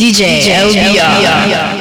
DJ, DJ LBR. feelings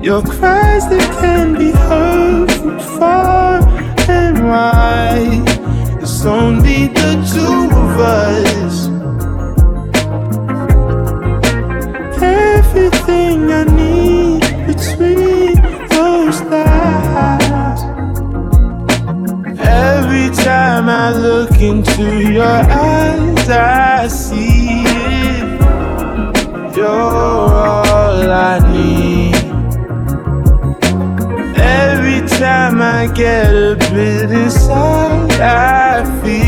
Your cries that can be heard from far and wide. It's only the two of us. Everything I need between those lines. Every time I look into your eyes, I see it. You're all I need. time I get a bit inside, I feel.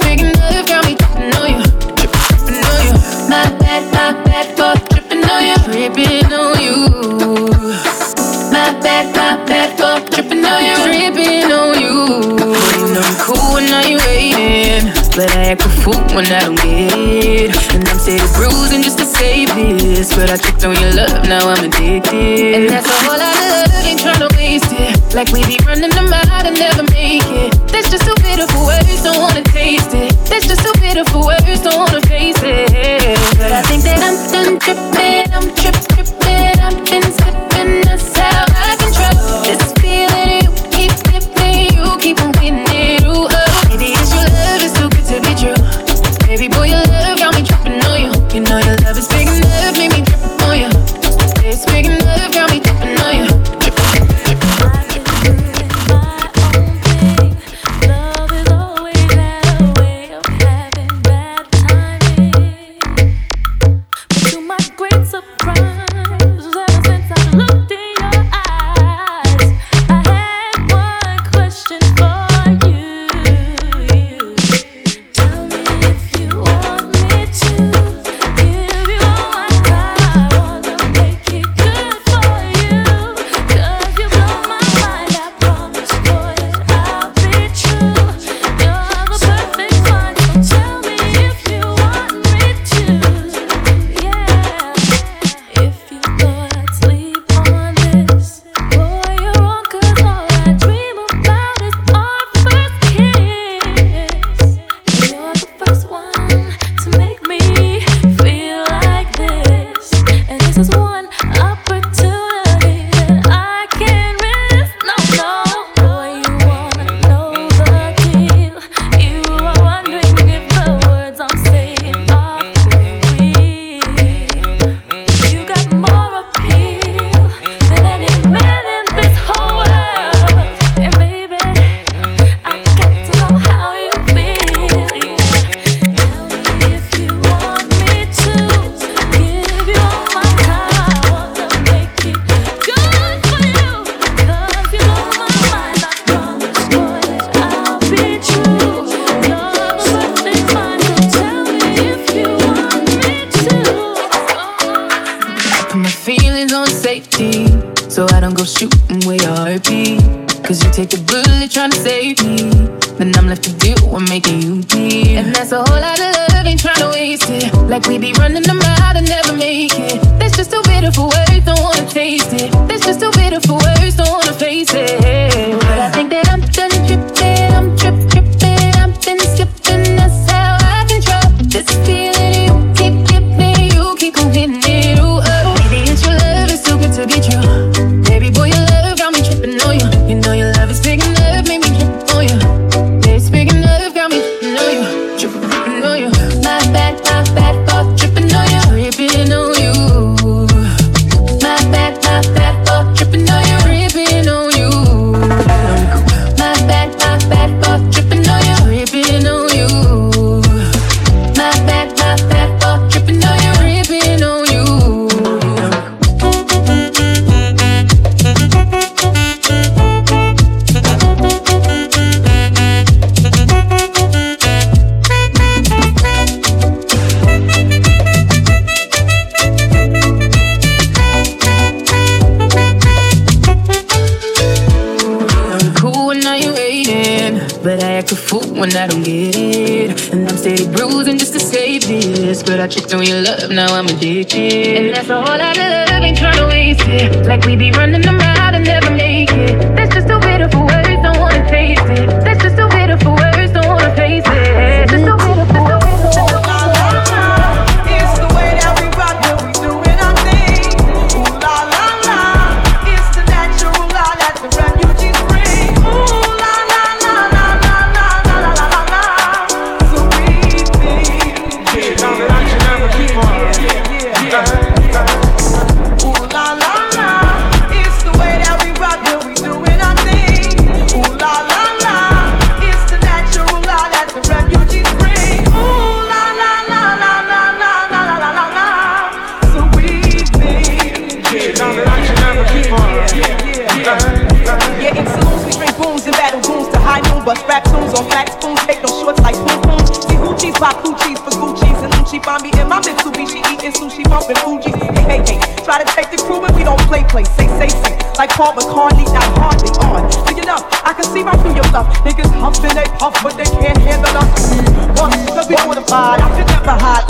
But I act a fool when I don't get it. And I'm steady bruising just to save this. But I tripped on your love, now I'm addicted. And that's a whole lot of love, ain't trying to waste it. Like we be running them out and never make it. That's just too bitter for words, don't wanna taste it. That's just too bitter for words, don't wanna face it. But I think that I'm done tripping, I'm tripping, like a fool when I don't get it. And I'm steady bruising just to save this. But I tricked on your love, now I'm addicted. And that's a whole lot of love, ain't tryna waste it. Like we be running them out and never make it. That's just a bitter for words, don't wanna taste it. That's just a bitter for words, don't wanna face it. Just a Like Paul McCartney, not hardly on. Look it up, I can see right through your stuff. Niggas humping, they puff, but they can't handle us. Mm, Once, cause we mortified. I could never hide.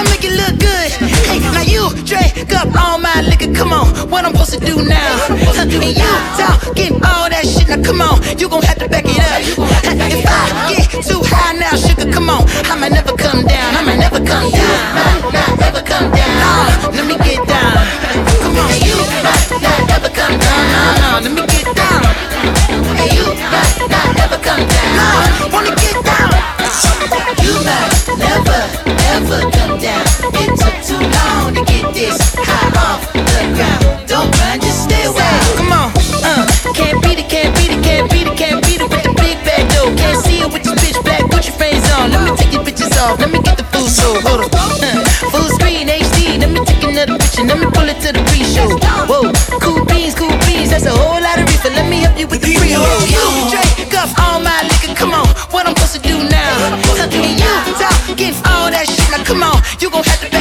I make it look good. Hey, now you drink up all my liquor. Come on, what I'm supposed to do now? To do and you talking all that shit. Now come on, you gon' have to back it up. If I get too high now, sugar, come on, I might never come down. I might never come down. Might not ever come down. Oh, let me get down. Come on, you might not ever come down. No, no, let me get down. Hey, you might not ever come down. No, wanna get down. hit with the real you. Drake, up all my liquor, come on. What I'm supposed to do now? Tucking you, top, give all that shit. Now come on, you gon' have to.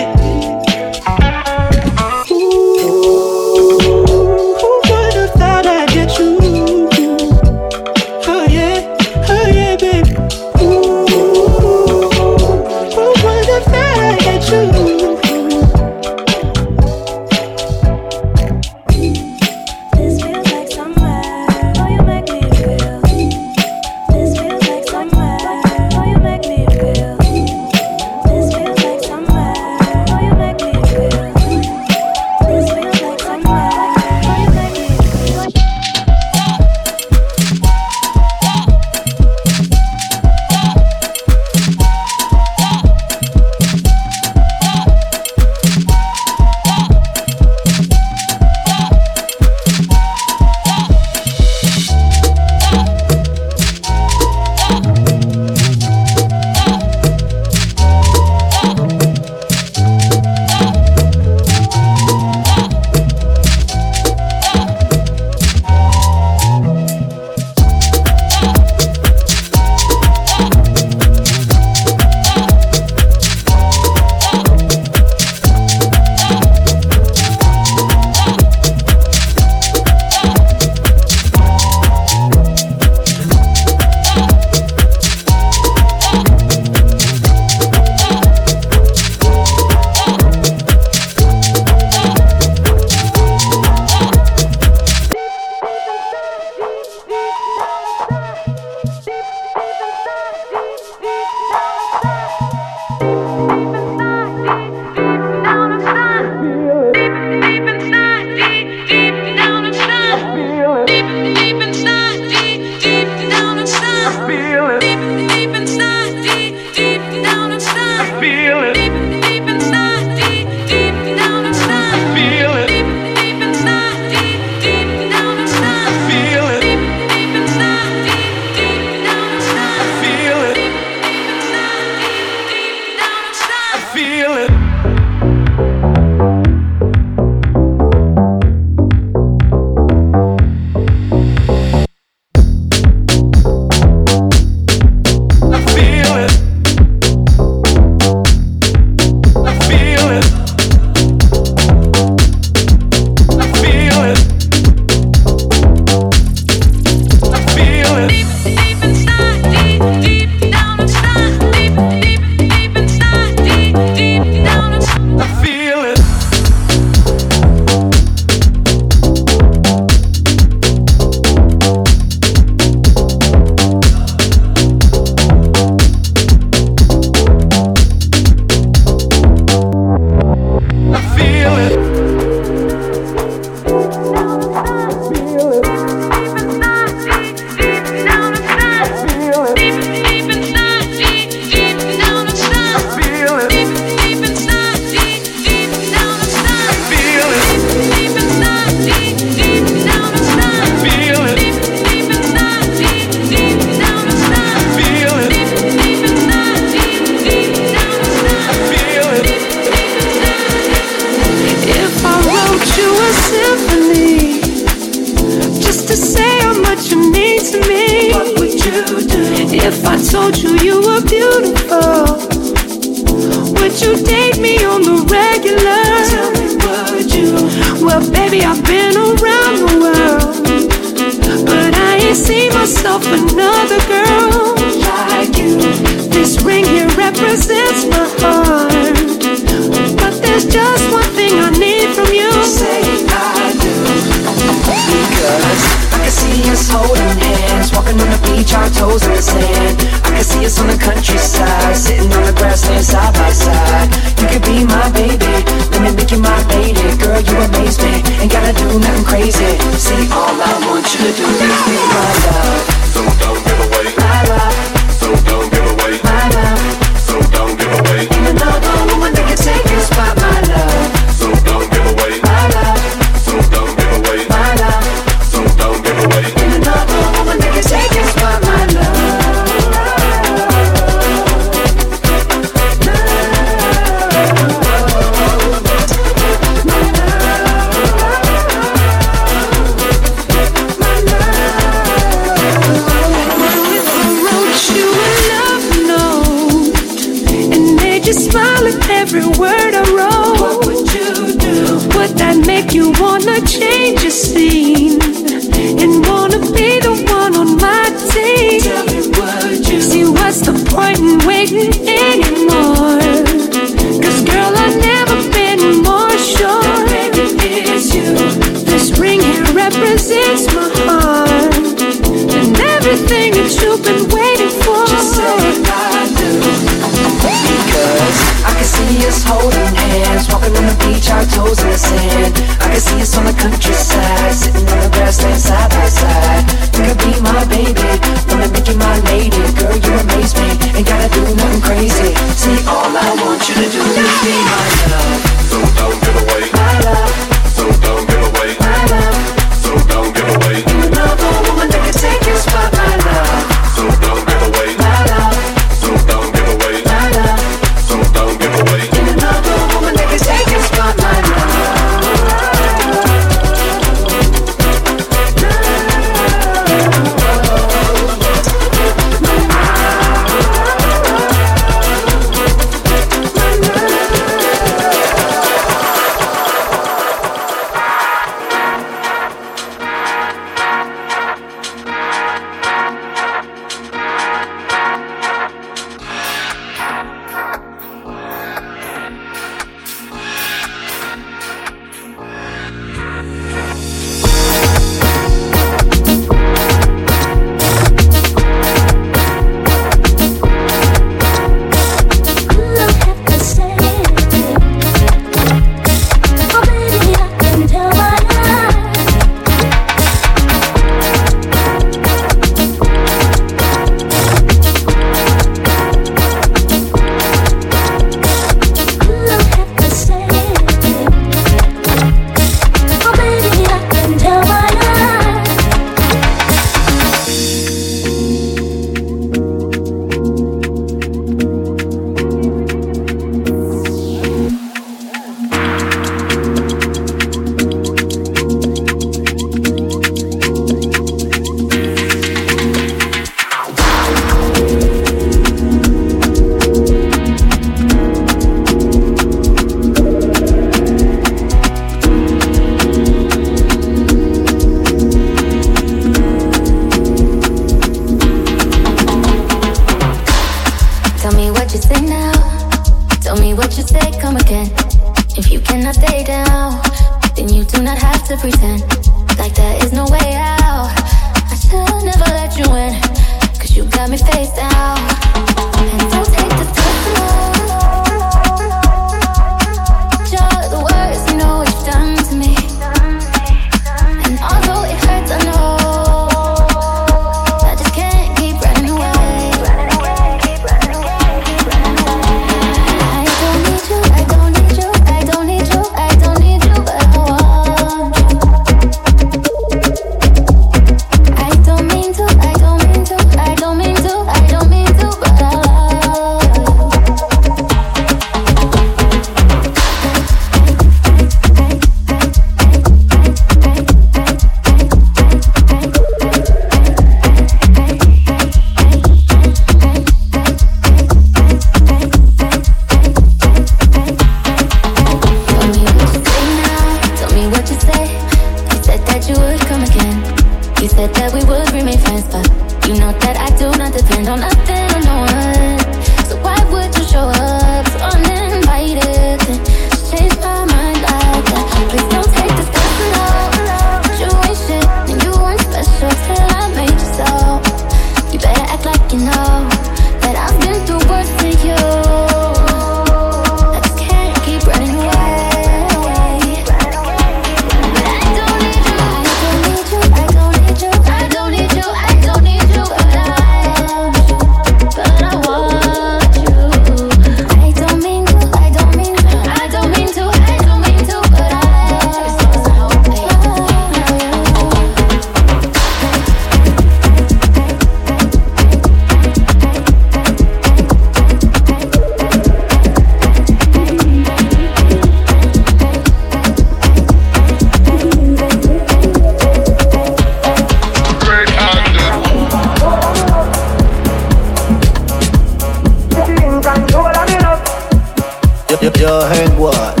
Yo, yo, yo, Hank, what?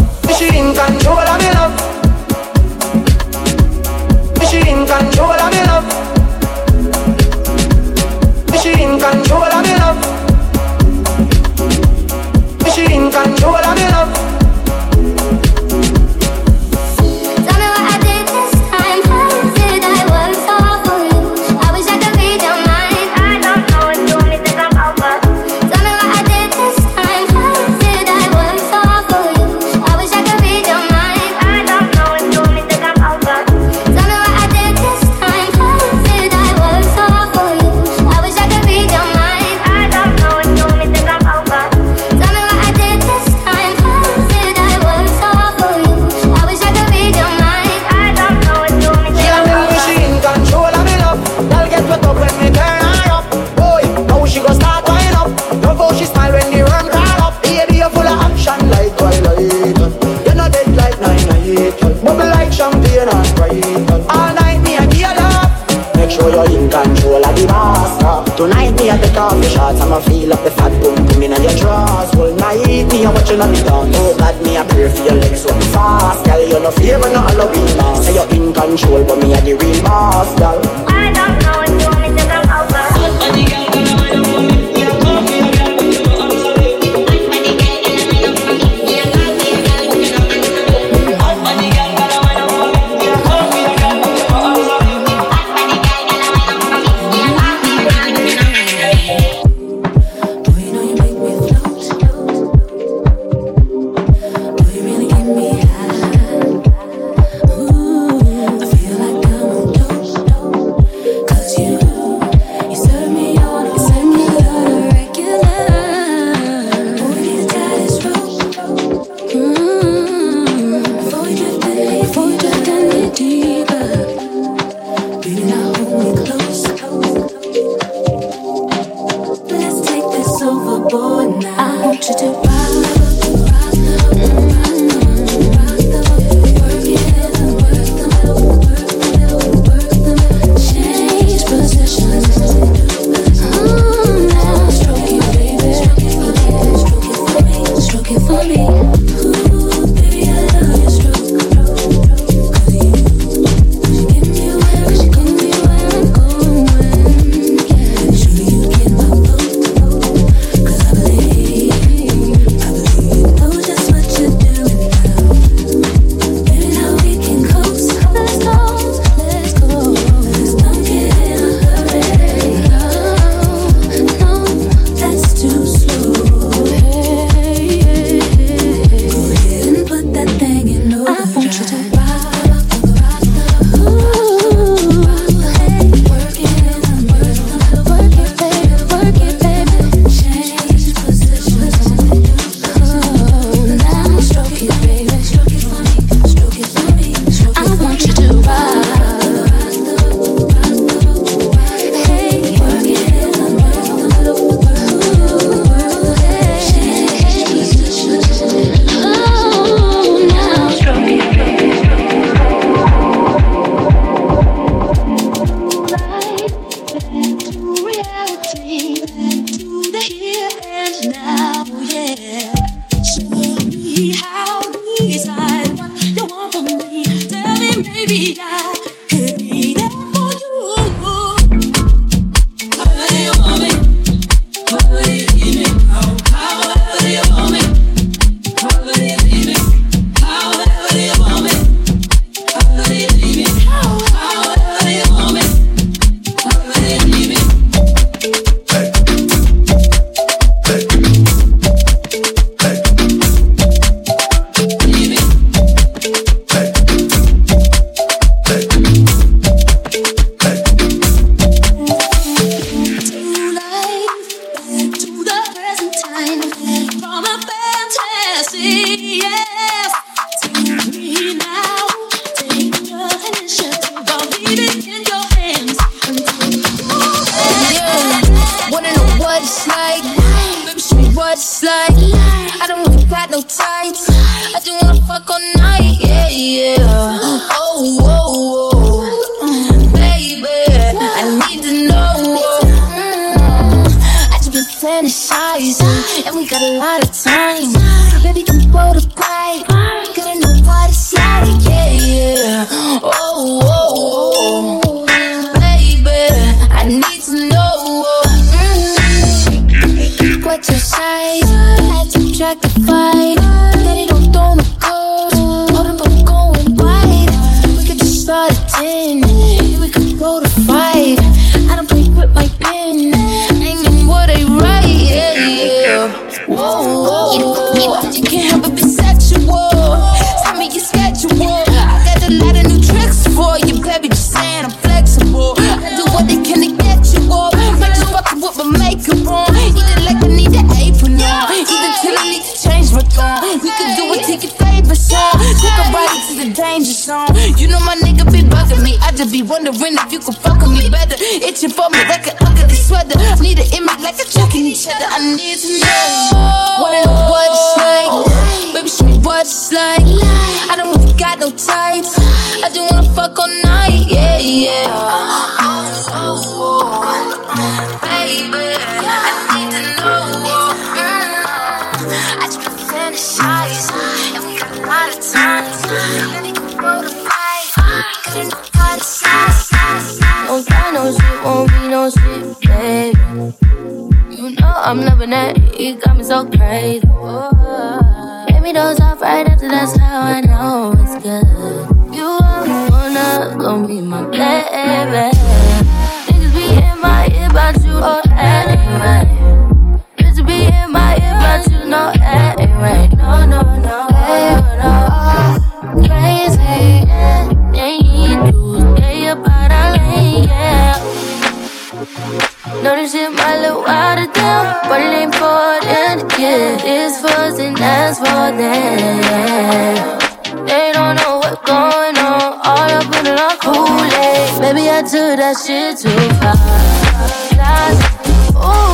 vida. Just be wondering if you could fuck with me better. Itching for me like an ugly sweater. Need it in me like a chuck in each other. I need to know what, it, it's like. Baby, show me what it's like. I don't really got no types. I just wanna fuck all night. Yeah, yeah. sleep, baby. You know I'm loving it, you got me so crazy. Whoa. Me those off right after that's how I know it's good. You are the one gonna be my baby. Niggas be in my ear about you or anyway. Bitches be in my ear about you, no anyway. No, no, no. Notice this shit might look watered down, but it ain't for them. yeah. This wasn't as for them. They don't know what's going on, all up in our Kool Aid. Maybe I took that shit too far. Ooh.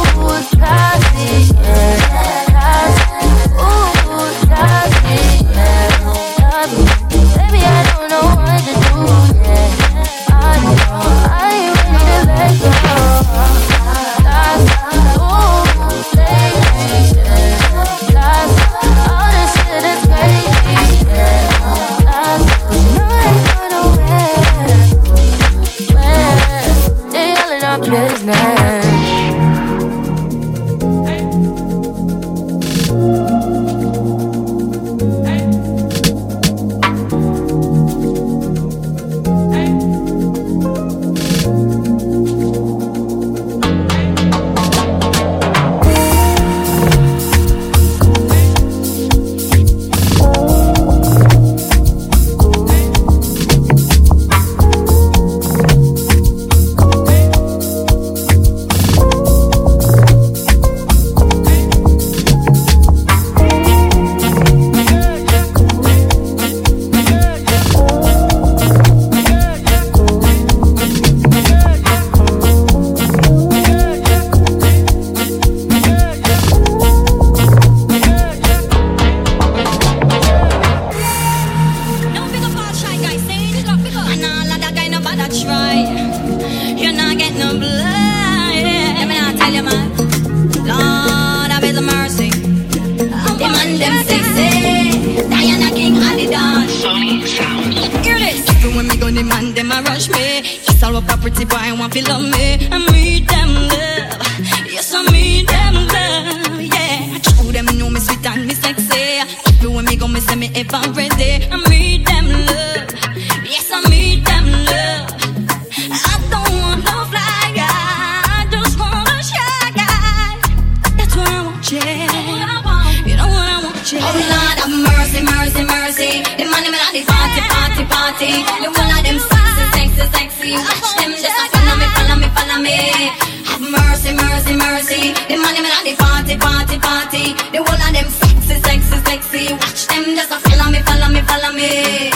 all of them sexy, sexy, sexy. Watch them just a follow me, follow me, follow me.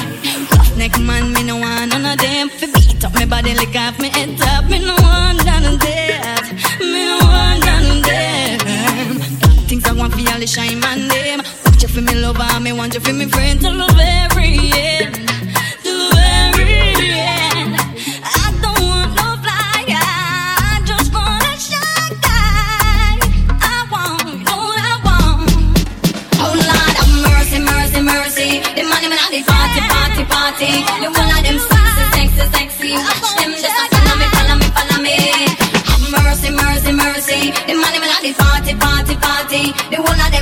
Roughneck man, me no want none of them. Fi beat up me body like off me head top. Me no want none of them. Me no want none of them. Things I want for y'all to shine my name. Watch you for me lover, me want you for me friend. Tell party. The one of them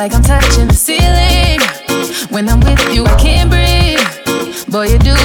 like I'm touching the ceiling. When I'm with you, I can't breathe. Boy, you do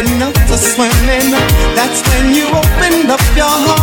enough for swimming. That's when you opened up your heart.